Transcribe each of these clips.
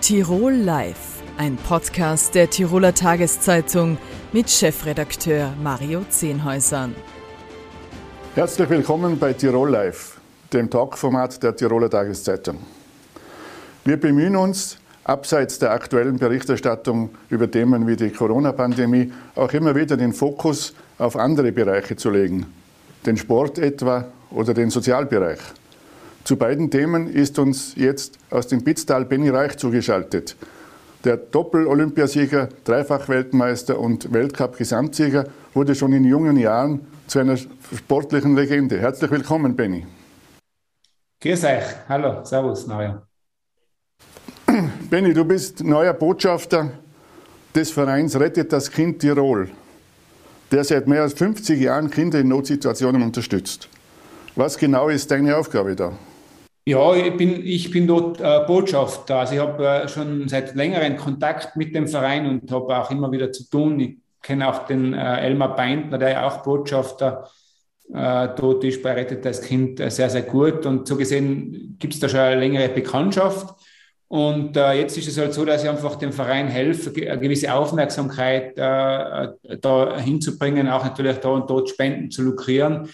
Tirol Live, ein Podcast der Tiroler Tageszeitung mit Chefredakteur Mario Zehnhäusern. Herzlich willkommen bei Tirol Live, dem Talkformat der Tiroler Tageszeitung. Wir bemühen uns, abseits der aktuellen Berichterstattung über Themen wie die Corona-Pandemie auch immer wieder den Fokus auf andere Bereiche zu legen, den Sport etwa oder den Sozialbereich. Zu beiden Themen ist uns jetzt aus dem Pitztal Benny Reich zugeschaltet. Der Doppel-Olympiasieger, Dreifach-Weltmeister und Weltcup-Gesamtsieger wurde schon in jungen Jahren zu einer sportlichen Legende. Herzlich willkommen, Benny. Grüß euch. Hallo, Servus, Neuer. Benny, du bist neuer Botschafter des Vereins Rettet das Kind Tirol, der seit mehr als 50 Jahren Kinder in Notsituationen unterstützt. Was genau ist deine Aufgabe da? Ja, ich bin, ich bin dort äh, Botschafter. Also ich habe äh, schon seit längerem Kontakt mit dem Verein und habe auch immer wieder zu tun. Ich kenne auch den äh, Elmar Beintner, der ja auch Botschafter äh, dort ist bei Rettet das Kind äh, sehr, sehr gut. Und so gesehen gibt es da schon eine längere Bekanntschaft. Und äh, jetzt ist es halt so, dass ich einfach dem Verein helfe, eine gewisse Aufmerksamkeit da hinzubringen, auch natürlich da und dort Spenden zu lukrieren.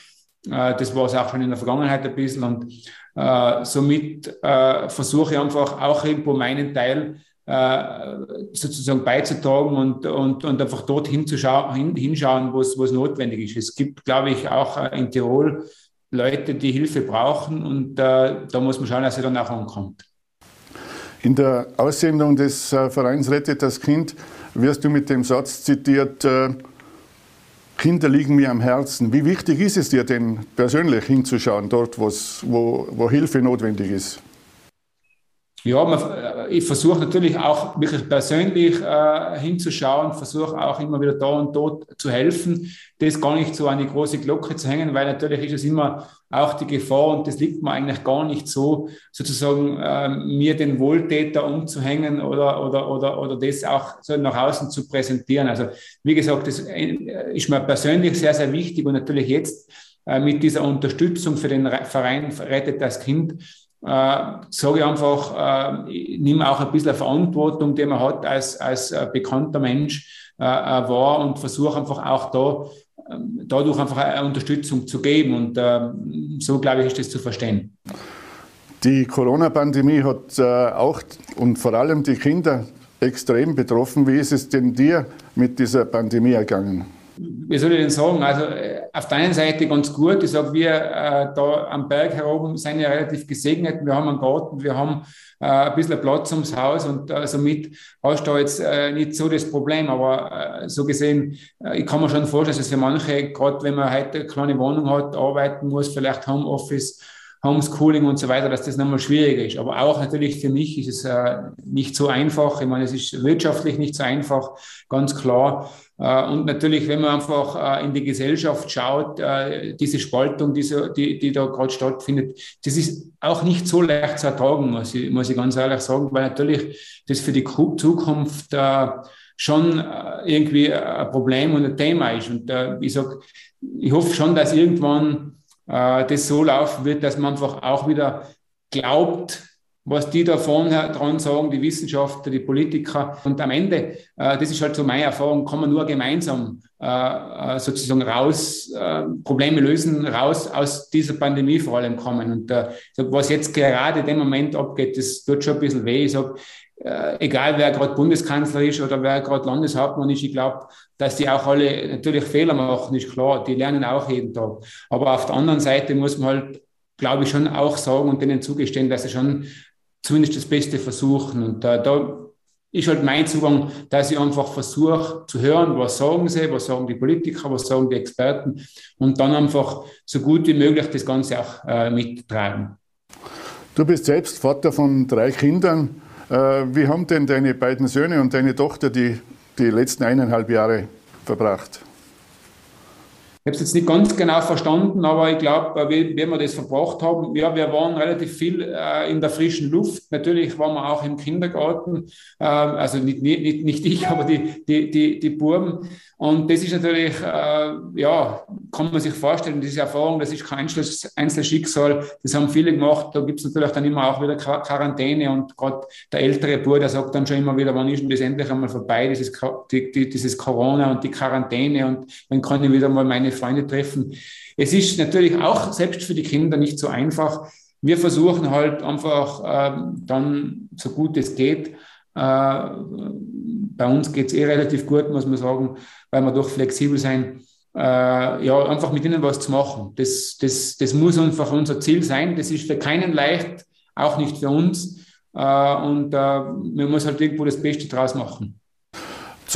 Das war es auch schon in der Vergangenheit ein bisschen. Und äh, somit äh, versuche ich einfach auch irgendwo meinen Teil äh, sozusagen beizutragen und, und, und einfach dort hinzuschauen, hin, hinschauen, wo es, notwendig ist. Es gibt, glaube ich, auch äh, in Tirol Leute, die Hilfe brauchen und äh, da muss man schauen, dass sie dann auch ankommt. In der Aussendung des Vereins Rettet das Kind wirst du mit dem Satz zitiert, Kinder liegen mir am Herzen. Wie wichtig ist es dir denn persönlich hinzuschauen, dort, wo, wo Hilfe notwendig ist? Ja, man, ich versuche natürlich auch wirklich persönlich äh, hinzuschauen, versuche auch immer wieder da und dort zu helfen, das gar nicht so an die große Glocke zu hängen, weil natürlich ist es immer auch die Gefahr und das liegt mir eigentlich gar nicht so, sozusagen äh, mir den Wohltäter umzuhängen oder, oder, oder, oder das auch so nach außen zu präsentieren. Also wie gesagt, das äh, ist mir persönlich sehr, sehr wichtig und natürlich jetzt äh, mit dieser Unterstützung für den Verein Rettet das Kind äh, sage ich einfach, äh, nehme auch ein bisschen Verantwortung, die man hat als, als äh, bekannter Mensch äh, äh wahr und versuche einfach auch da ähm, dadurch einfach eine Unterstützung zu geben. Und äh, so, glaube ich, ist das zu verstehen. Die Corona-Pandemie hat äh, auch und vor allem die Kinder extrem betroffen. Wie ist es denn dir mit dieser Pandemie ergangen? wie soll ich denn sagen? Also äh, auf der einen Seite ganz gut. Ich sage, wir äh, da am Berg heroben sind ja relativ gesegnet. Wir haben einen Garten, wir haben äh, ein bisschen Platz ums Haus und äh, somit hast du jetzt äh, nicht so das Problem. Aber äh, so gesehen, äh, ich kann mir schon vorstellen, dass für manche, gerade wenn man heute eine kleine Wohnung hat, arbeiten muss, vielleicht Homeoffice, Homeschooling und so weiter, dass das nochmal schwieriger ist. Aber auch natürlich für mich ist es äh, nicht so einfach. Ich meine, es ist wirtschaftlich nicht so einfach, ganz klar. Äh, und natürlich, wenn man einfach äh, in die Gesellschaft schaut, äh, diese Spaltung, diese, die, die da gerade stattfindet, das ist auch nicht so leicht zu ertragen, muss ich, muss ich ganz ehrlich sagen, weil natürlich das für die Zukunft schon irgendwie ein Problem und ein Thema ist. Und ich sag, ich hoffe schon, dass irgendwann das so laufen wird, dass man einfach auch wieder glaubt, was die da vorne dran sagen, die Wissenschaftler, die Politiker. Und am Ende, äh, das ist halt so meine Erfahrung, kann man nur gemeinsam äh, äh, sozusagen raus, äh, Probleme lösen, raus aus dieser Pandemie vor allem kommen. Und äh, was jetzt gerade in dem Moment abgeht, das tut schon ein bisschen weh. Ich sag, äh, egal wer gerade Bundeskanzler ist oder wer gerade Landeshauptmann ist, ich glaube, dass die auch alle natürlich Fehler machen, ist klar. Die lernen auch jeden Tag. Aber auf der anderen Seite muss man halt glaube ich, schon auch sagen und denen zugestehen, dass sie schon zumindest das Beste versuchen. Und äh, da ist halt mein Zugang, dass ich einfach versuche zu hören, was sagen sie, was sagen die Politiker, was sagen die Experten und dann einfach so gut wie möglich das Ganze auch äh, mittragen. Du bist selbst Vater von drei Kindern. Äh, wie haben denn deine beiden Söhne und deine Tochter die, die letzten eineinhalb Jahre verbracht? Habe es jetzt nicht ganz genau verstanden, aber ich glaube, wie, wie wir das verbracht haben, ja, wir waren relativ viel äh, in der frischen Luft. Natürlich waren wir auch im Kindergarten, äh, also nicht, nicht, nicht ich, aber die, die, die, die Buben. Und das ist natürlich, äh, ja, kann man sich vorstellen, diese Erfahrung, das ist kein Einzelschicksal, das haben viele gemacht. Da gibt es natürlich dann immer auch wieder Quarantäne und gerade der ältere Bruder sagt dann schon immer wieder, wann ist denn das endlich einmal vorbei, dieses, die, die, dieses Corona und die Quarantäne und dann kann ich wieder mal meine Freunde treffen. Es ist natürlich auch selbst für die Kinder nicht so einfach. Wir versuchen halt einfach äh, dann, so gut es geht, äh, bei uns geht es eh relativ gut, muss man sagen, weil wir doch flexibel sein, äh, ja, einfach mit ihnen was zu machen. Das, das, das muss einfach unser Ziel sein. Das ist für keinen leicht, auch nicht für uns. Äh, und äh, man muss halt irgendwo das Beste draus machen.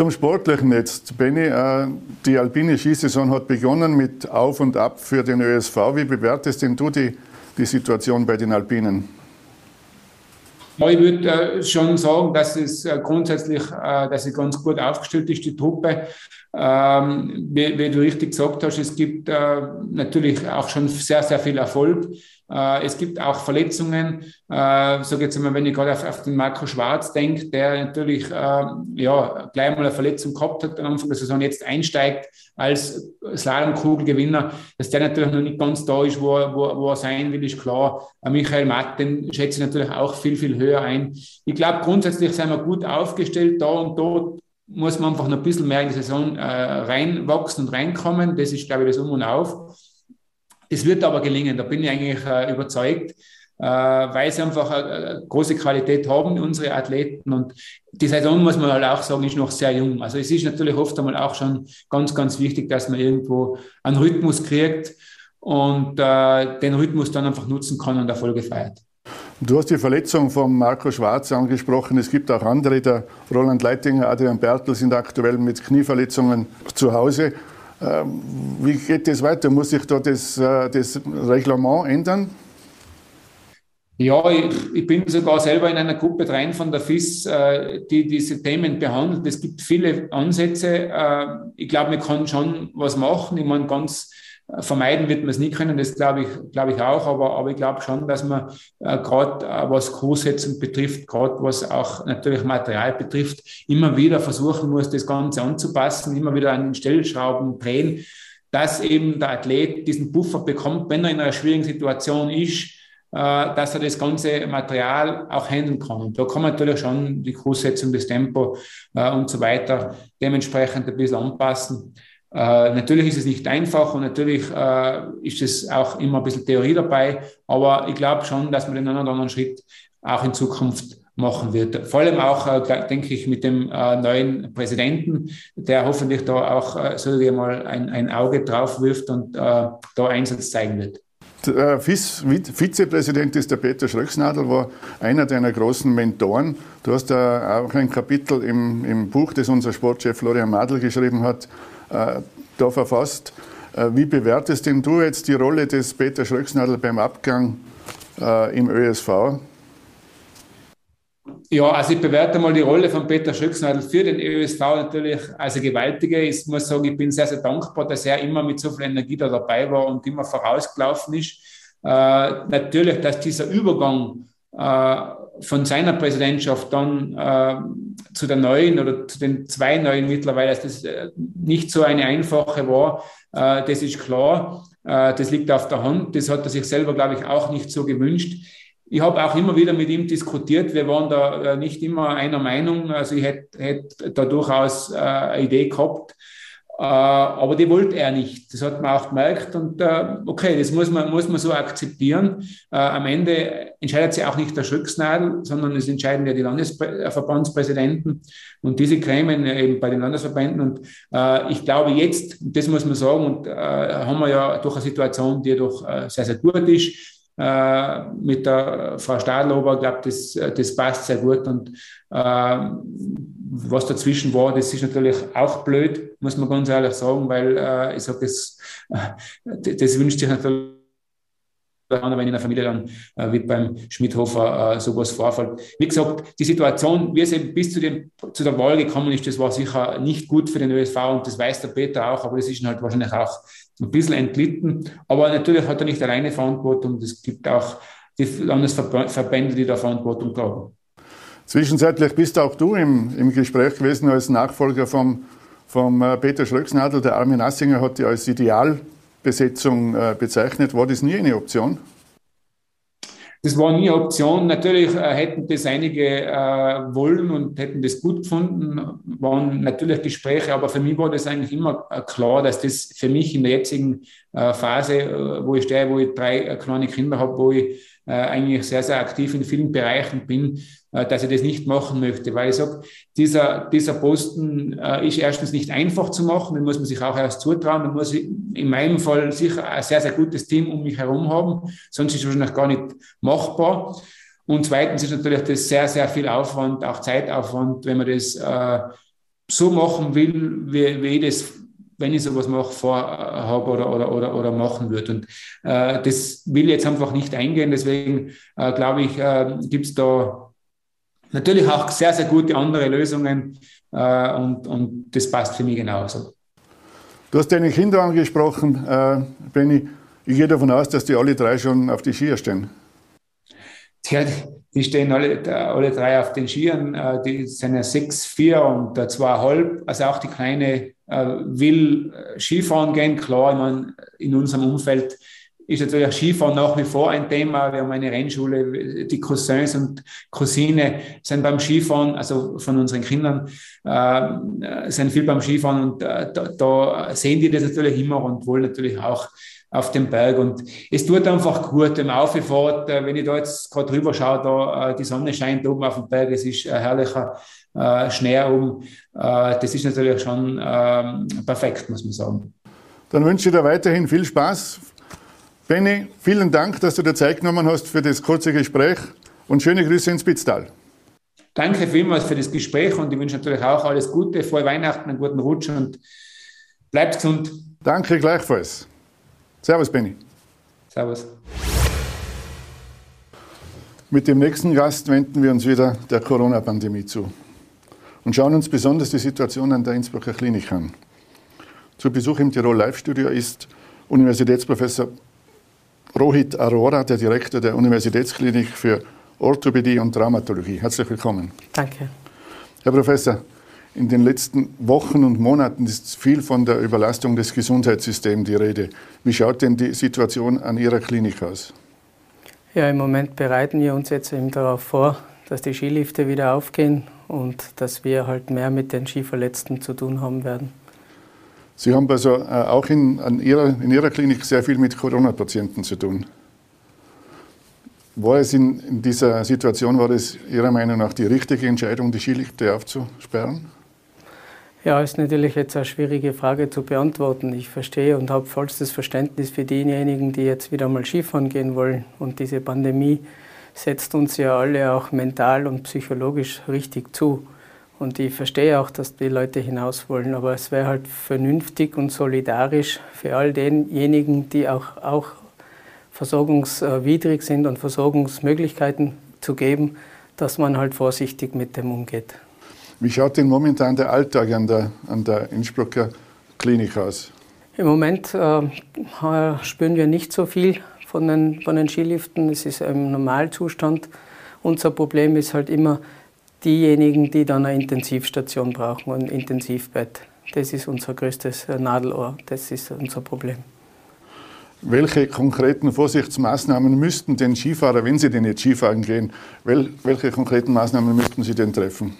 Zum Sportlichen jetzt. Benny, äh, die alpine Skisaison hat begonnen mit Auf und Ab für den ÖSV. Wie bewertest denn du die, die Situation bei den Alpinen? Ich würde äh, schon sagen, dass es äh, grundsätzlich, dass sie ganz gut aufgestellt ist, die Truppe. Ähm, wie, wie, du richtig gesagt hast, es gibt natürlich auch schon sehr, sehr viel Erfolg. Äh, es gibt auch Verletzungen. Äh, so jetzt mal, wenn ich gerade auf, auf, den Marco Schwarz denke, der natürlich äh, ja, gleich mal eine Verletzung gehabt hat am Anfang der Saison, jetzt einsteigt als Slalomkugelgewinner, dass der natürlich noch nicht ganz da ist, wo, wo, wo er sein will, ist klar. Äh, Michael Matt, den schätze ich natürlich auch viel, viel höher ein. Ich glaube, grundsätzlich sind wir gut aufgestellt da und dort muss man einfach noch ein bisschen mehr in die Saison äh, reinwachsen und reinkommen. Das ist, glaube ich, das Um und Auf. Es wird aber gelingen, da bin ich eigentlich äh, überzeugt, äh, weil sie einfach eine große Qualität haben, unsere Athleten. Und die Saison, muss man halt auch sagen, ist noch sehr jung. Also es ist natürlich oft einmal auch schon ganz, ganz wichtig, dass man irgendwo einen Rhythmus kriegt und äh, den Rhythmus dann einfach nutzen kann und Erfolge feiert. Du hast die Verletzung von Marco Schwarz angesprochen. Es gibt auch andere, der Roland Leitinger, Adrian Bertel sind aktuell mit Knieverletzungen zu Hause. Ähm, wie geht das weiter? Muss sich da das, äh, das Reglement ändern? Ja, ich, ich, bin sogar selber in einer Gruppe drin von der FIS, äh, die diese Themen behandelt. Es gibt viele Ansätze. Äh, ich glaube, man kann schon was machen. Ich meine, ganz Vermeiden wird man es nie können, das glaube ich, glaube ich auch, aber, aber ich glaube schon, dass man äh, gerade äh, was Kurssetzung betrifft, gerade was auch natürlich Material betrifft, immer wieder versuchen muss, das Ganze anzupassen, immer wieder an den Stellschrauben drehen, dass eben der Athlet diesen Buffer bekommt, wenn er in einer schwierigen Situation ist, äh, dass er das ganze Material auch handeln kann. Und da kann man natürlich schon die Kurssetzung, das Tempo äh, und so weiter dementsprechend ein bisschen anpassen. Äh, natürlich ist es nicht einfach und natürlich äh, ist es auch immer ein bisschen Theorie dabei, aber ich glaube schon, dass man den einen oder anderen Schritt auch in Zukunft machen wird. Vor allem auch, äh, denke ich, mit dem äh, neuen Präsidenten, der hoffentlich da auch äh, so mal ein, ein Auge drauf wirft und äh, da Einsatz zeigen wird. Der Vizepräsident ist der Peter Schröcksnadel, war einer deiner großen Mentoren. Du hast da auch ein Kapitel im, im Buch, das unser Sportchef Florian Madl geschrieben hat, da verfasst. Äh, wie bewertest denn du jetzt die Rolle des Peter Schröcksnadel beim Abgang äh, im ÖSV? Ja, also ich bewerte mal die Rolle von Peter Schröcksnadel für den ÖSV natürlich als eine gewaltige. Ich muss sagen, ich bin sehr, sehr dankbar, dass er immer mit so viel Energie da dabei war und immer vorausgelaufen ist. Äh, natürlich, dass dieser Übergang äh, von seiner Präsidentschaft dann äh, zu der neuen oder zu den zwei neuen mittlerweile, dass das äh, nicht so eine einfache war, äh, das ist klar. Äh, das liegt auf der Hand. Das hat er sich selber, glaube ich, auch nicht so gewünscht. Ich habe auch immer wieder mit ihm diskutiert. Wir waren da äh, nicht immer einer Meinung. Also ich hätte, hätte da durchaus äh, eine Idee gehabt. Äh, aber die wollte er nicht. Das hat man auch gemerkt. Und äh, okay, das muss man, muss man so akzeptieren. Äh, am Ende entscheidet sich auch nicht der Schröcksnadel, sondern es entscheiden ja die Landesverbandspräsidenten und diese Gremien eben bei den Landesverbänden. Und ich glaube jetzt, das muss man sagen, und haben wir ja durch eine Situation, die doch sehr, sehr gut ist mit der Frau Stadlober, glaube, das, das passt sehr gut. Und was dazwischen war, das ist natürlich auch blöd, muss man ganz ehrlich sagen, weil äh, ich sage, das, das wünscht sich natürlich wenn in der Familie dann äh, wie beim Schmidhofer äh, sowas vorfällt. Wie gesagt, die Situation, wie es eben bis zu, dem, zu der Wahl gekommen ist, das war sicher nicht gut für den ÖSV und das weiß der Peter auch, aber das ist halt wahrscheinlich auch ein bisschen entlitten. Aber natürlich hat er nicht alleine Verantwortung. Es gibt auch die Landesverbände, die da Verantwortung tragen. Zwischenzeitlich bist auch du im, im Gespräch gewesen als Nachfolger vom, vom äh, Peter Schlöcksnadel. Der Armin Assinger hat dich als Idealbesetzung äh, bezeichnet. War das nie eine Option? Das war nie eine Option. Natürlich äh, hätten das einige äh, wollen und hätten das gut gefunden, waren natürlich Gespräche, aber für mich war das eigentlich immer äh, klar, dass das für mich in der jetzigen äh, Phase, äh, wo ich stehe, wo ich drei äh, kleine Kinder habe, wo ich eigentlich sehr, sehr aktiv in vielen Bereichen bin, dass ich das nicht machen möchte, weil ich sage, dieser, dieser Posten ist erstens nicht einfach zu machen, den muss man sich auch erst zutrauen, man muss in meinem Fall sicher ein sehr, sehr gutes Team um mich herum haben, sonst ist es wahrscheinlich gar nicht machbar. Und zweitens ist natürlich das sehr, sehr viel Aufwand, auch Zeitaufwand, wenn man das äh, so machen will, wie, wie ich das wenn ich sowas mache, vorhabe oder, oder, oder, oder machen würde. Und äh, das will ich jetzt einfach nicht eingehen. Deswegen äh, glaube ich, äh, gibt es da natürlich auch sehr, sehr gute andere Lösungen äh, und, und das passt für mich genauso. Du hast deine Kinder angesprochen, äh, Benny. Ich gehe davon aus, dass die alle drei schon auf die Skier stehen. Ja, die stehen alle, alle drei auf den Skiern. Äh, die sind ja sechs, vier und zweieinhalb. Also auch die Kleine äh, will Skifahren gehen. Klar, ich meine, in unserem Umfeld ist natürlich Skifahren nach wie vor ein Thema. Wir haben eine Rennschule, die Cousins und Cousine sind beim Skifahren, also von unseren Kindern, äh, sind viel beim Skifahren und äh, da, da, sehen die das natürlich immer und wollen natürlich auch auf dem Berg. Und es tut einfach gut, wenn man aufgefährt, äh, wenn ich da jetzt gerade drüber schaue, da, äh, die Sonne scheint oben auf dem Berg, es ist ein herrlicher äh, Schnee oben. Das ist natürlich schon äh, perfekt, muss man sagen. Dann wünsche ich dir weiterhin viel Spaß. Benny, vielen Dank, dass du dir Zeit genommen hast für das kurze Gespräch und schöne Grüße ins Spitztal. Danke vielmals für das Gespräch und ich wünsche natürlich auch alles Gute, frohe Weihnachten, einen guten Rutsch und bleibt gesund. Danke gleichfalls. Servus, Benny. Servus. Mit dem nächsten Gast wenden wir uns wieder der Corona-Pandemie zu und schauen uns besonders die Situation an der Innsbrucker Klinik an. Zu Besuch im Tirol Live-Studio ist Universitätsprofessor Rohit Arora, der Direktor der Universitätsklinik für Orthopädie und Traumatologie. Herzlich willkommen. Danke. Herr Professor, in den letzten Wochen und Monaten ist viel von der Überlastung des Gesundheitssystems die Rede. Wie schaut denn die Situation an Ihrer Klinik aus? Ja, im Moment bereiten wir uns jetzt eben darauf vor, dass die Skilifte wieder aufgehen und dass wir halt mehr mit den Skiverletzten zu tun haben werden. Sie haben also äh, auch in, ihrer, in Ihrer Klinik sehr viel mit Corona-Patienten zu tun. War es in, in, dieser Situation, war es Ihrer Meinung nach die richtige Entscheidung, die Skilifte aufzusperren? Ja, ist natürlich jetzt eine schwierige Frage zu beantworten. Ich verstehe und habe vollstes Verständnis für diejenigen, die jetzt wieder mal Skifahren gehen wollen. Und diese Pandemie setzt uns ja alle auch mental und psychologisch richtig zu. Und ich verstehe auch, dass die Leute hinaus wollen, aber es wäre halt vernünftig und solidarisch für all denjenigen, die auch, auch versorgungswidrig sind und Versorgungsmöglichkeiten zu geben, dass man halt vorsichtig mit dem umgeht. Wie schaut denn momentan der Alltag an der, an der Innsbrucker Klinik aus? Im Moment äh, spüren wir nicht so viel von den, von den Skiliften. Es ist ein Normalzustand. Unser Problem ist halt immer diejenigen, die dann eine Intensivstation brauchen und ein Intensivbett. Das ist unser größtes Nadelohr. Das ist unser Problem. Welche konkreten Vorsichtsmaßnahmen müssten denn Skifahrer, wenn sie denn jetzt Skifahren gehen, welche konkreten Maßnahmen müssten sie denn treffen?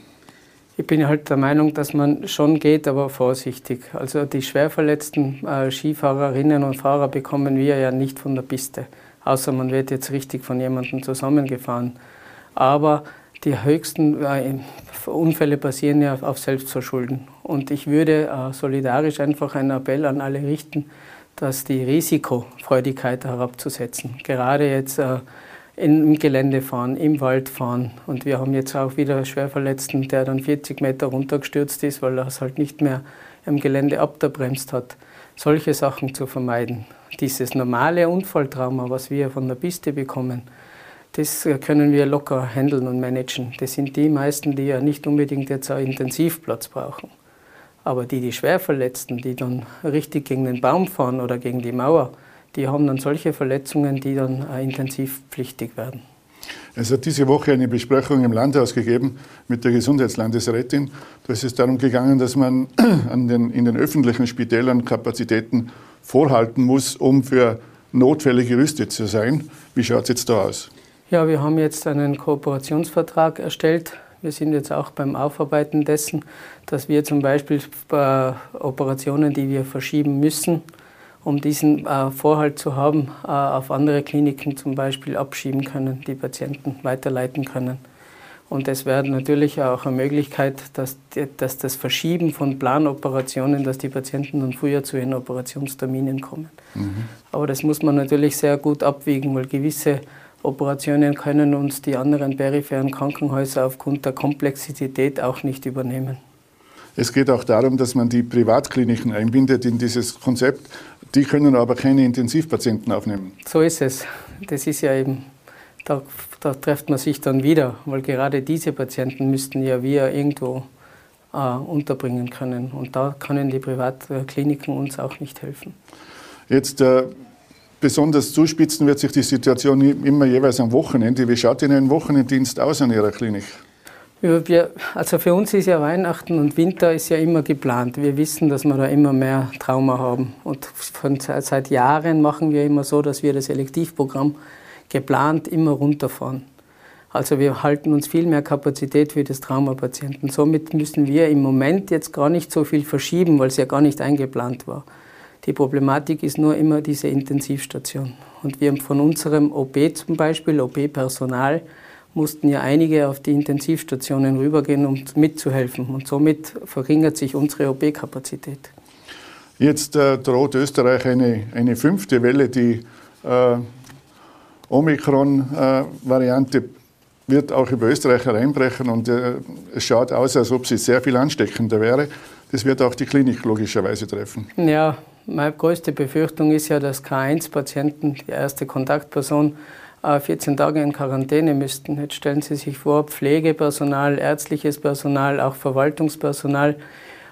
Ich bin halt der Meinung, dass man schon geht, aber vorsichtig. Also die schwer verletzten äh, Skifahrerinnen und Fahrer bekommen wir ja nicht von der Piste, außer man wird jetzt richtig von jemandem zusammengefahren. Aber die höchsten äh, Unfälle passieren ja auf Selbstverschulden. Und ich würde äh, solidarisch einfach einen Appell an alle richten, dass die Risikofreudigkeit herabzusetzen. Gerade jetzt äh, im Gelände fahren, im Wald fahren. Und wir haben jetzt auch wieder einen Schwerverletzten, der dann 40 Meter runtergestürzt ist, weil er es halt nicht mehr im Gelände abgebremst hat. solche Sachen zu vermeiden. Dieses normale Unfalltrauma, was wir von der Piste bekommen, das können wir locker handeln und managen. Das sind die meisten, die ja nicht unbedingt jetzt einen Intensivplatz brauchen. Aber die, die Schwerverletzten, die dann richtig gegen den Baum fahren oder gegen die Mauer, die haben dann solche Verletzungen, die dann intensivpflichtig werden. Es hat diese Woche eine Besprechung im Landhaus gegeben mit der Gesundheitslandesrätin. Da ist es darum gegangen, dass man an den, in den öffentlichen Spitälern Kapazitäten vorhalten muss, um für Notfälle gerüstet zu sein. Wie schaut es jetzt da aus? Ja, wir haben jetzt einen Kooperationsvertrag erstellt. Wir sind jetzt auch beim Aufarbeiten dessen, dass wir zum Beispiel bei Operationen, die wir verschieben müssen, um diesen äh, Vorhalt zu haben, äh, auf andere Kliniken zum Beispiel abschieben können, die Patienten weiterleiten können. Und es wäre natürlich auch eine Möglichkeit, dass, dass das Verschieben von Planoperationen, dass die Patienten dann früher zu ihren Operationsterminen kommen. Mhm. Aber das muss man natürlich sehr gut abwiegen, weil gewisse Operationen können uns die anderen peripheren Krankenhäuser aufgrund der Komplexität auch nicht übernehmen. Es geht auch darum, dass man die Privatkliniken einbindet in dieses Konzept. Die können aber keine Intensivpatienten aufnehmen. So ist es. Das ist ja eben, da, da trifft man sich dann wieder, weil gerade diese Patienten müssten ja wir irgendwo äh, unterbringen können. Und da können die Privatkliniken uns auch nicht helfen. Jetzt äh, besonders zuspitzen wird sich die Situation immer jeweils am Wochenende. Wie schaut denn ein Wochenenddienst aus an Ihrer Klinik? Wir, also für uns ist ja Weihnachten und Winter ist ja immer geplant. Wir wissen, dass wir da immer mehr Trauma haben. Und von, seit Jahren machen wir immer so, dass wir das Elektivprogramm geplant immer runterfahren. Also wir halten uns viel mehr Kapazität für das Traumapatienten. Somit müssen wir im Moment jetzt gar nicht so viel verschieben, weil es ja gar nicht eingeplant war. Die Problematik ist nur immer diese Intensivstation. Und wir von unserem OP zum Beispiel, OP-Personal, mussten ja einige auf die Intensivstationen rübergehen, um mitzuhelfen. Und somit verringert sich unsere OP-Kapazität. Jetzt äh, droht Österreich eine, eine fünfte Welle. Die äh, Omikron-Variante äh, wird auch über Österreich hereinbrechen und äh, es schaut aus, als ob sie sehr viel ansteckender wäre. Das wird auch die Klinik logischerweise treffen. Ja, meine größte Befürchtung ist ja, dass K1-Patienten, die erste Kontaktperson, 14 äh, Tage in Quarantäne müssten. Jetzt stellen Sie sich vor, Pflegepersonal, ärztliches Personal, auch Verwaltungspersonal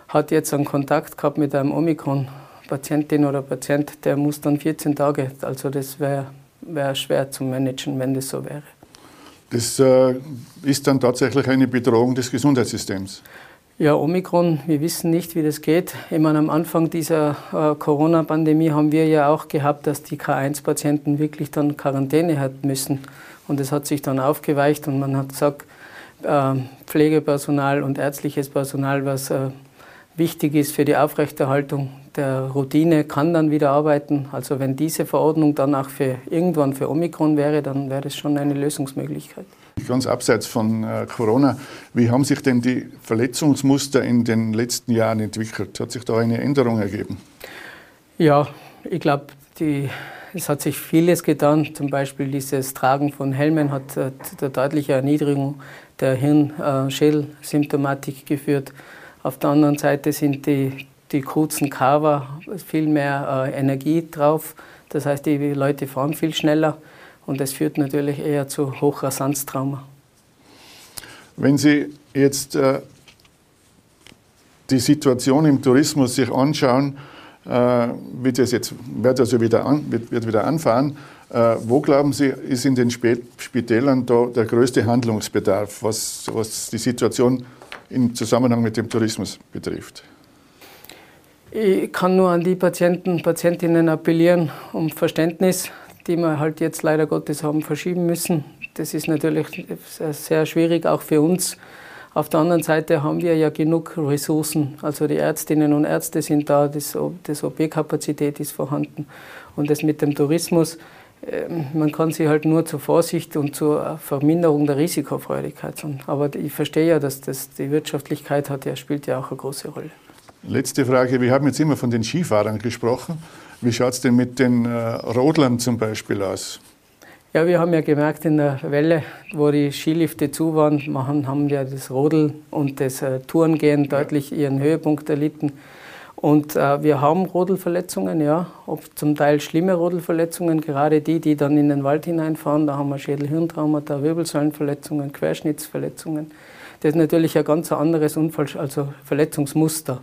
hat jetzt einen Kontakt gehabt mit einem Omikron-Patientin oder Patient, der muss dann 14 Tage, also das wäre wär schwer zu managen, wenn das so wäre. Das äh, ist dann tatsächlich eine Bedrohung des Gesundheitssystems. Ja, Omikron, wir wissen nicht, wie das geht. Ich meine, am Anfang dieser äh, Corona-Pandemie haben wir ja auch gehabt, dass die K1-Patienten wirklich dann Quarantäne hatten müssen. Und es hat sich dann aufgeweicht und man hat gesagt, äh, Pflegepersonal und ärztliches Personal, was äh, wichtig ist für die Aufrechterhaltung der Routine, kann dann wieder arbeiten. Also wenn diese Verordnung dann auch für irgendwann für Omikron wäre, dann wäre das schon eine Lösungsmöglichkeit. Ganz abseits von äh, Corona, wie haben sich denn die Verletzungsmuster in den letzten Jahren entwickelt? Hat sich da eine Änderung ergeben? Ja, ich glaube, es hat sich vieles getan. Zum Beispiel dieses Tragen von Helmen hat äh, zur deutlichen Erniedrigung der Hirn-Schädelsymptomatik geführt. Auf der anderen Seite sind die, die kurzen Cover viel mehr äh, Energie drauf. Das heißt, die Leute fahren viel schneller und das führt natürlich eher zu Hochrasanztrauma. Wenn Sie jetzt äh, die Situation im Tourismus sich anschauen, äh, wird es jetzt wird also wieder, an, wird, wird wieder anfahren. Äh, wo glauben Sie, ist in den Spitälern da der größte Handlungsbedarf, was, was die Situation im Zusammenhang mit dem Tourismus betrifft? Ich kann nur an die Patienten, Patientinnen appellieren um Verständnis die wir halt jetzt leider Gottes haben verschieben müssen. Das ist natürlich sehr schwierig, auch für uns. Auf der anderen Seite haben wir ja genug Ressourcen. Also die Ärztinnen und Ärzte sind da, das, das OP-Kapazität ist vorhanden. Und das mit dem Tourismus, ähm, man kann sich halt nur zur Vorsicht und zur Verminderung der Risikofreudigkeit. Aber ich verstehe ja, dass das die Wirtschaftlichkeit hat, ja, spielt ja auch eine große Rolle. Letzte Frage. Wir haben jetzt immer von den Skifahrern gesprochen. Wie schaut es denn mit den äh, Rodlern zum Beispiel aus? Ja, wir haben ja gemerkt in der Welle, wo die Skilifte zu waren, machen, haben ja das Rodeln und das äh, Tourengehen deutlich ihren Höhepunkt erlitten. Und äh, wir haben Rodelverletzungen, ja, ob zum Teil schlimme Rodelverletzungen, gerade die, die dann in den Wald hineinfahren, da haben wir Schädel-Hirntraumata, Wirbelsäulenverletzungen, Querschnittsverletzungen. Das ist natürlich ein ganz anderes Unfall, also Verletzungsmuster,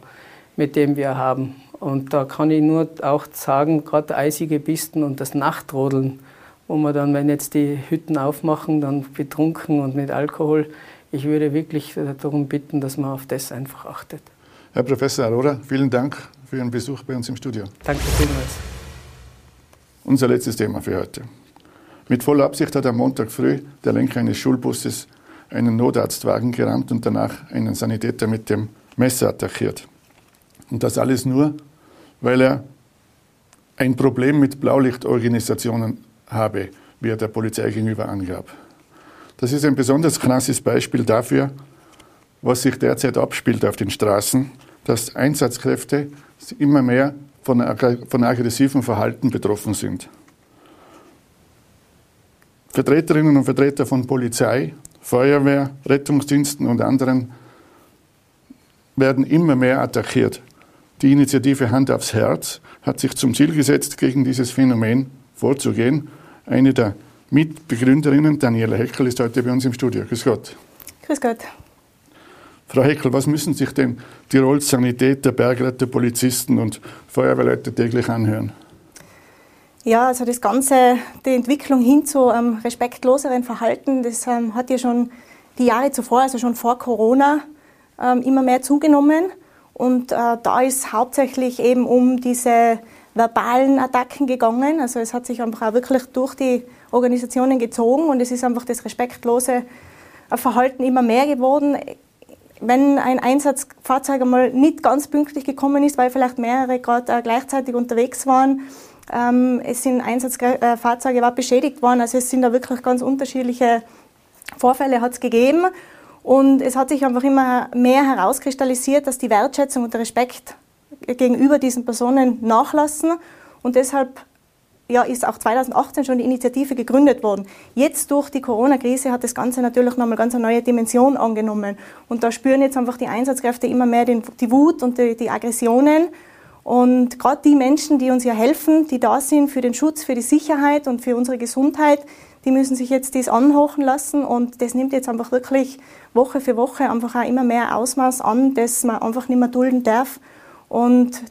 mit dem wir haben. Und da kann ich nur auch sagen, gerade eisige Pisten und das Nachtrodeln, wo man dann, wenn jetzt die Hütten aufmachen, dann betrunken und mit Alkohol, ich würde wirklich darum bitten, dass man auf das einfach achtet. Herr Professor Aurora, vielen Dank für Ihren Besuch bei uns im Studio. Danke vielmals. Unser letztes Thema für heute. Mit voller Absicht hat am Montag früh der Lenker eines Schulbusses einen Notarztwagen gerammt und danach einen Sanitäter mit dem Messer attackiert. Und das alles nur, weil er ein Problem mit Blaulichtorganisationen habe, wie er der Polizei gegenüber angab. Das ist ein besonders krasses Beispiel dafür, was sich derzeit abspielt auf den Straßen dass Einsatzkräfte immer mehr von, von aggressivem Verhalten betroffen sind. Vertreterinnen und Vertreter von Polizei, Feuerwehr, Rettungsdiensten und anderen werden immer mehr attackiert. Die Initiative Hand aufs Herz hat sich zum Ziel gesetzt, gegen dieses Phänomen vorzugehen. Eine der Mitbegründerinnen, Daniela Heckel, ist heute bei uns im Studio. Grüß Gott. Grüß Gott. Frau Heckel, was müssen sich denn Tirols Sanitäter, Bergretter, Polizisten und Feuerwehrleute täglich anhören? Ja, also das Ganze, die Entwicklung hin zu ähm, respektloseren Verhalten, das ähm, hat ja schon die Jahre zuvor, also schon vor Corona, ähm, immer mehr zugenommen. Und äh, da ist hauptsächlich eben um diese verbalen Attacken gegangen. Also es hat sich einfach auch wirklich durch die Organisationen gezogen und es ist einfach das respektlose Verhalten immer mehr geworden. Wenn ein Einsatzfahrzeug einmal nicht ganz pünktlich gekommen ist, weil vielleicht mehrere gerade äh, gleichzeitig unterwegs waren, ähm, es sind Einsatzfahrzeuge war beschädigt worden, also es sind da wirklich ganz unterschiedliche Vorfälle hat es gegeben und es hat sich einfach immer mehr herauskristallisiert, dass die Wertschätzung und der Respekt gegenüber diesen Personen nachlassen und deshalb ja, ist auch 2018 schon die Initiative gegründet worden. Jetzt durch die Corona-Krise hat das Ganze natürlich nochmal ganz eine neue Dimension angenommen. Und da spüren jetzt einfach die Einsatzkräfte immer mehr den, die Wut und die, die Aggressionen. Und gerade die Menschen, die uns ja helfen, die da sind für den Schutz, für die Sicherheit und für unsere Gesundheit, die müssen sich jetzt dies anhochen lassen. Und das nimmt jetzt einfach wirklich Woche für Woche einfach auch immer mehr Ausmaß an, dass man einfach nicht mehr dulden darf. Und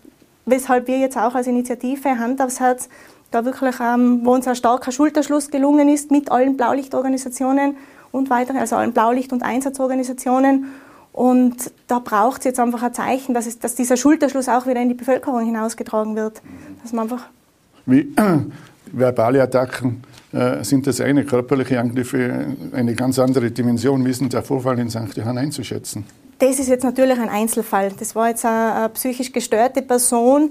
weshalb wir jetzt auch als Initiative Hand aufs Herz da wirklich, ähm, wo uns ein starker Schulterschluss gelungen ist mit allen Blaulichtorganisationen und weiteren, also allen Blaulicht- und Einsatzorganisationen. Und da braucht es jetzt einfach ein Zeichen, dass, es, dass dieser Schulterschluss auch wieder in die Bevölkerung hinausgetragen wird. Dass man einfach Wie verbale Attacken sind das eine, körperliche Angriffe eine ganz andere Dimension. Denn der Vorfall in St. Johann einzuschätzen? Das ist jetzt natürlich ein Einzelfall. Das war jetzt eine, eine psychisch gestörte Person,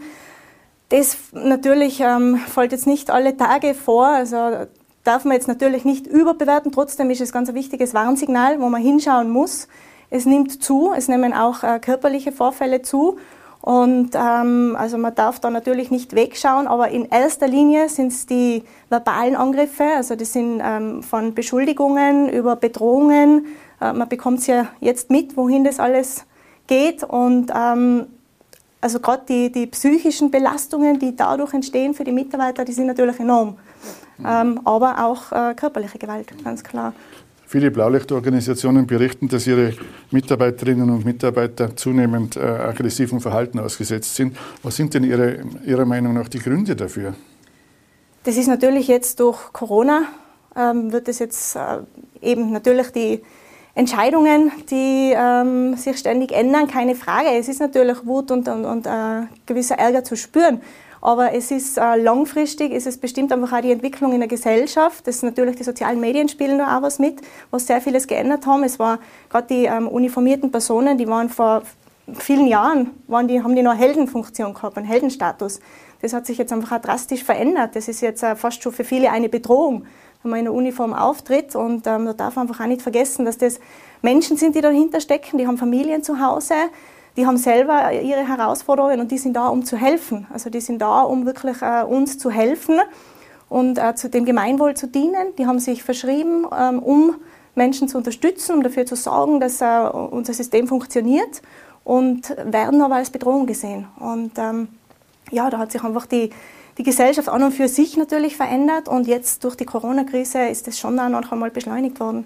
das natürlich ähm, fällt jetzt nicht alle Tage vor, also darf man jetzt natürlich nicht überbewerten. Trotzdem ist es ganz ein wichtiges Warnsignal, wo man hinschauen muss. Es nimmt zu, es nehmen auch äh, körperliche Vorfälle zu. Und ähm, also man darf da natürlich nicht wegschauen, aber in erster Linie sind es die verbalen Angriffe, also das sind ähm, von Beschuldigungen über Bedrohungen. Äh, man bekommt es ja jetzt mit, wohin das alles geht. Und ähm, also gerade die, die psychischen Belastungen, die dadurch entstehen für die Mitarbeiter, die sind natürlich enorm. Mhm. Ähm, aber auch äh, körperliche Gewalt, ganz klar. Viele Blaulichtorganisationen berichten, dass ihre Mitarbeiterinnen und Mitarbeiter zunehmend äh, aggressivem Verhalten ausgesetzt sind. Was sind denn Ihre, Ihrer Meinung nach die Gründe dafür? Das ist natürlich jetzt durch Corona, ähm, wird es jetzt äh, eben natürlich die Entscheidungen, die ähm, sich ständig ändern, keine Frage. Es ist natürlich Wut und, und, und äh, gewisser Ärger zu spüren. Aber es ist äh, langfristig, ist es bestimmt einfach auch die Entwicklung in der Gesellschaft. Das natürlich die sozialen Medien spielen da auch was mit, was sehr vieles geändert haben. Es war gerade die ähm, uniformierten Personen, die waren vor vielen Jahren, waren die, haben die noch Heldenfunktion gehabt, einen Heldenstatus. Das hat sich jetzt einfach auch drastisch verändert. Das ist jetzt äh, fast schon für viele eine Bedrohung wenn man in der Uniform auftritt. Und ähm, da darf man einfach auch nicht vergessen, dass das Menschen sind, die dahinter stecken, die haben Familien zu Hause, die haben selber ihre Herausforderungen und die sind da, um zu helfen. Also die sind da, um wirklich äh, uns zu helfen und äh, zu dem Gemeinwohl zu dienen. Die haben sich verschrieben, ähm, um Menschen zu unterstützen, um dafür zu sorgen, dass äh, unser System funktioniert. und werden aber als Bedrohung gesehen. Und ähm, ja, da hat sich einfach die, die Gesellschaft an und für sich natürlich verändert und jetzt durch die Corona-Krise ist das schon auch noch einmal beschleunigt worden.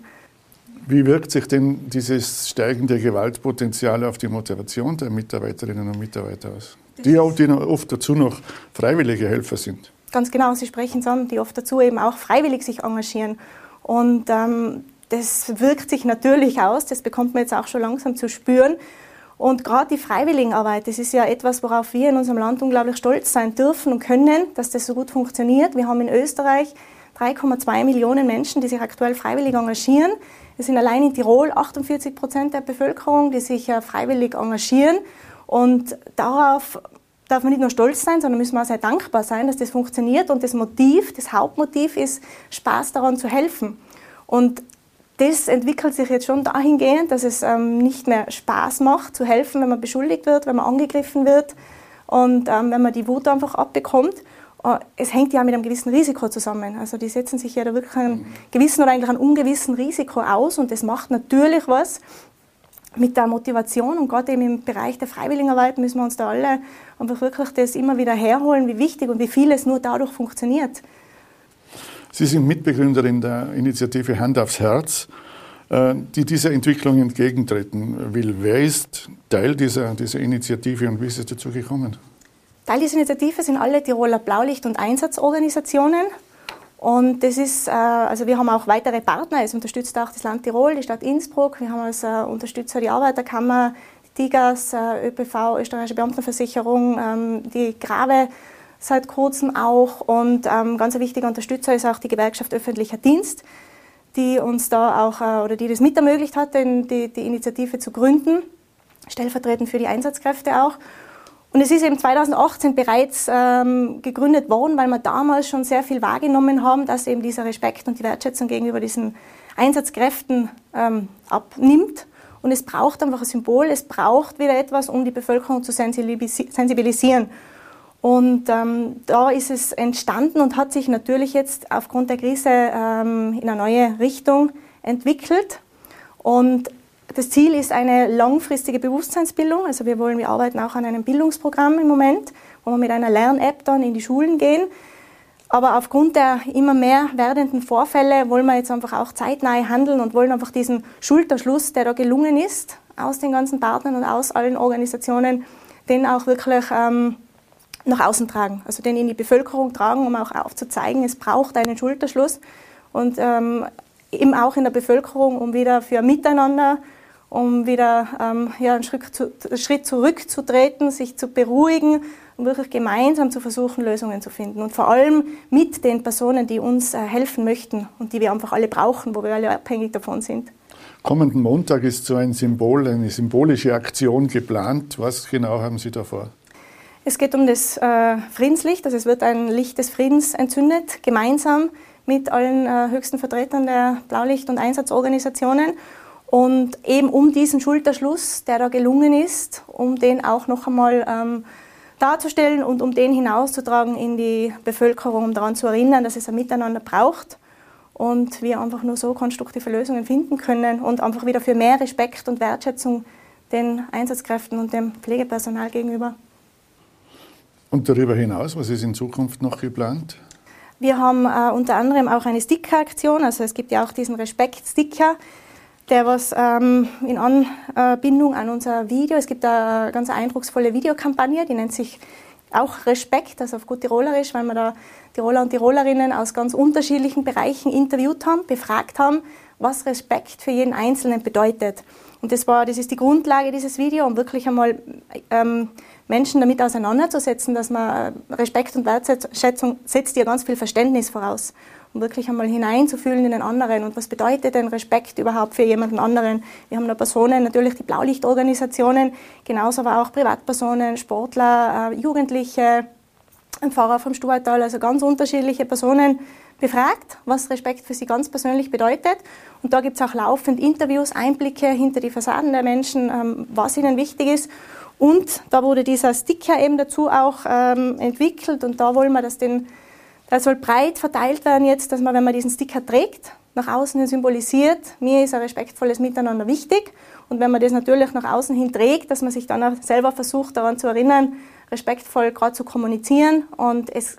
Wie wirkt sich denn dieses steigende Gewaltpotenzial auf die Motivation der Mitarbeiterinnen und Mitarbeiter aus? Die, auch, die oft dazu noch freiwillige Helfer sind. Ganz genau, Sie sprechen es an, die oft dazu eben auch freiwillig sich engagieren. Und ähm, das wirkt sich natürlich aus, das bekommt man jetzt auch schon langsam zu spüren. Und gerade die Freiwilligenarbeit, das ist ja etwas, worauf wir in unserem Land unglaublich stolz sein dürfen und können, dass das so gut funktioniert. Wir haben in Österreich 3,2 Millionen Menschen, die sich aktuell freiwillig engagieren. Es sind allein in Tirol 48 Prozent der Bevölkerung, die sich freiwillig engagieren. Und darauf darf man nicht nur stolz sein, sondern müssen wir auch sehr dankbar sein, dass das funktioniert. Und das Motiv, das Hauptmotiv ist, Spaß daran zu helfen. Und das entwickelt sich jetzt schon dahingehend, dass es ähm, nicht mehr Spaß macht, zu helfen, wenn man beschuldigt wird, wenn man angegriffen wird und ähm, wenn man die Wut einfach abbekommt. Äh, es hängt ja mit einem gewissen Risiko zusammen. Also die setzen sich ja da wirklich einem gewissen oder eigentlich einem ungewissen Risiko aus und das macht natürlich was mit der Motivation und gerade eben im Bereich der Freiwilligenarbeit müssen wir uns da alle einfach wirklich das immer wieder herholen, wie wichtig und wie viel es nur dadurch funktioniert. Sie sind Mitbegründerin der Initiative Hand aufs Herz, äh, die dieser Entwicklung entgegentreten will. Wer ist Teil dieser, dieser Initiative und wie ist es dazu gekommen? Teil dieser Initiative sind alle Tiroler Blaulicht- und Einsatzorganisationen. Und das ist, äh, also wir haben auch weitere Partner. Es unterstützt auch das Land Tirol, die Stadt Innsbruck. Wir haben als äh, Unterstützer die Arbeiterkammer, die TIGAS, ÖPV, Österreichische Beamtenversicherung, ähm, die Grave seit kurzem auch. Und ähm, ganz ein wichtiger Unterstützer ist auch die Gewerkschaft Öffentlicher Dienst, die uns da auch, äh, oder die das mit ermöglicht hat, die, die Initiative zu gründen, stellvertretend für die Einsatzkräfte auch. Und es ist eben 2018 bereits ähm, gegründet worden, weil wir damals schon sehr viel wahrgenommen haben, dass eben dieser Respekt und die Wertschätzung gegenüber diesen Einsatzkräften ähm, abnimmt. Und es braucht einfach ein Symbol, es braucht wieder etwas, um die Bevölkerung zu sensibilisieren. Und ähm, da ist es entstanden und hat sich natürlich jetzt aufgrund der Krise ähm, in eine neue Richtung entwickelt. Und das Ziel ist eine langfristige Bewusstseinsbildung. Also wir wollen, wir arbeiten auch an einem Bildungsprogramm im Moment, wo wir mit einer Lern-App dann in die Schulen gehen. Aber aufgrund der immer mehr werdenden Vorfälle wollen wir jetzt einfach auch zeitnah handeln und wollen einfach diesen Schulterschluss, der da gelungen ist, aus den ganzen Partnern und aus allen Organisationen, den auch wirklich ähm, nach außen tragen, also den in die Bevölkerung tragen, um auch aufzuzeigen, es braucht einen Schulterschluss und ähm, eben auch in der Bevölkerung, um wieder für Miteinander, um wieder ähm, ja, einen Schritt, zu, Schritt zurückzutreten, sich zu beruhigen und wirklich gemeinsam zu versuchen, Lösungen zu finden. Und vor allem mit den Personen, die uns äh, helfen möchten und die wir einfach alle brauchen, wo wir alle abhängig davon sind. Kommenden Montag ist so ein Symbol, eine symbolische Aktion geplant. Was genau haben Sie da vor? Es geht um das äh, Friedenslicht, also es wird ein Licht des Friedens entzündet, gemeinsam mit allen äh, höchsten Vertretern der Blaulicht- und Einsatzorganisationen. Und eben um diesen Schulterschluss, der da gelungen ist, um den auch noch einmal ähm, darzustellen und um den hinauszutragen in die Bevölkerung, um daran zu erinnern, dass es ein Miteinander braucht und wir einfach nur so konstruktive Lösungen finden können und einfach wieder für mehr Respekt und Wertschätzung den Einsatzkräften und dem Pflegepersonal gegenüber. Und darüber hinaus, was ist in Zukunft noch geplant? Wir haben äh, unter anderem auch eine Sticker-Aktion, also es gibt ja auch diesen Respekt-Sticker, der was ähm, in Anbindung an unser Video, es gibt eine ganz eindrucksvolle Videokampagne, die nennt sich auch Respekt, also auf gut Tirolerisch, weil wir da Tiroler und Tirolerinnen aus ganz unterschiedlichen Bereichen interviewt haben, befragt haben, was Respekt für jeden Einzelnen bedeutet. Und das war, das ist die Grundlage dieses Videos, um wirklich einmal ähm, Menschen damit auseinanderzusetzen, dass man äh, Respekt und Wertschätzung setzt ja ganz viel Verständnis voraus, um wirklich einmal hineinzufühlen in den anderen und was bedeutet denn Respekt überhaupt für jemanden anderen. Wir haben da Personen, natürlich die Blaulichtorganisationen, genauso aber auch Privatpersonen, Sportler, äh, Jugendliche, ein Pfarrer vom Stuartal, also ganz unterschiedliche Personen befragt, was Respekt für sie ganz persönlich bedeutet. Und da gibt es auch laufend Interviews, Einblicke hinter die Fassaden der Menschen, ähm, was ihnen wichtig ist. Und da wurde dieser Sticker eben dazu auch ähm, entwickelt und da wollen wir das den, Das soll breit verteilt werden jetzt, dass man, wenn man diesen Sticker trägt, nach außen hin symbolisiert, mir ist ein respektvolles Miteinander wichtig. Und wenn man das natürlich nach außen hin trägt, dass man sich dann auch selber versucht, daran zu erinnern, respektvoll gerade zu kommunizieren. Und es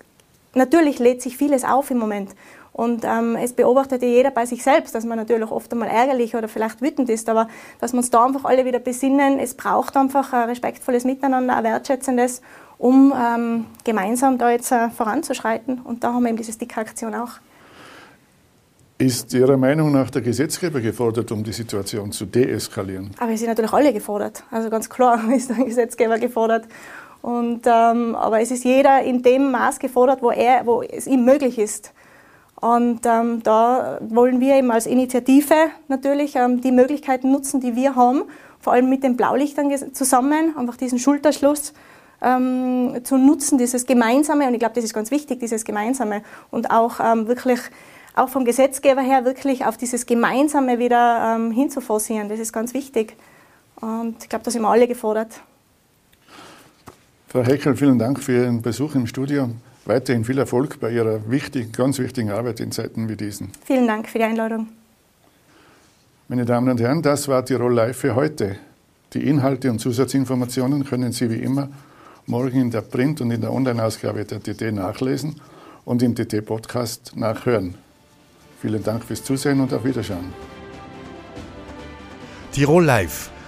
natürlich lädt sich vieles auf im Moment. Und ähm, es beobachtet ja jeder bei sich selbst, dass man natürlich oft einmal ärgerlich oder vielleicht wütend ist, aber dass wir uns da einfach alle wieder besinnen, es braucht einfach ein respektvolles Miteinander, ein wertschätzendes, um ähm, gemeinsam da jetzt äh, voranzuschreiten. Und da haben wir eben diese Stick-Aktion auch. Ist Ihrer Meinung nach der Gesetzgeber gefordert, um die Situation zu deeskalieren? Aber wir sind natürlich alle gefordert. Also ganz klar ist der Gesetzgeber gefordert. Und, ähm, aber es ist jeder in dem Maß gefordert, wo, er, wo es ihm möglich ist. Und ähm, da wollen wir eben als Initiative natürlich ähm, die Möglichkeiten nutzen, die wir haben, vor allem mit den Blaulichtern zusammen, einfach diesen Schulterschluss ähm, zu nutzen, dieses Gemeinsame. Und ich glaube, das ist ganz wichtig, dieses Gemeinsame. Und auch ähm, wirklich, auch vom Gesetzgeber her, wirklich auf dieses Gemeinsame wieder ähm, hinzuforcieren. Das ist ganz wichtig. Und ich glaube, da sind wir alle gefordert. Frau Heckel, vielen Dank für Ihren Besuch im Studio. Weiterhin viel Erfolg bei Ihrer wichtigen, ganz wichtigen Arbeit in Zeiten wie diesen. Vielen Dank für die Einladung. Meine Damen und Herren, das war Tirol Live für heute. Die Inhalte und Zusatzinformationen können Sie wie immer morgen in der Print- und in der Online-Ausgabe der TT nachlesen und im TT-Podcast nachhören. Vielen Dank fürs Zusehen und auf Wiederschauen. Tirol Live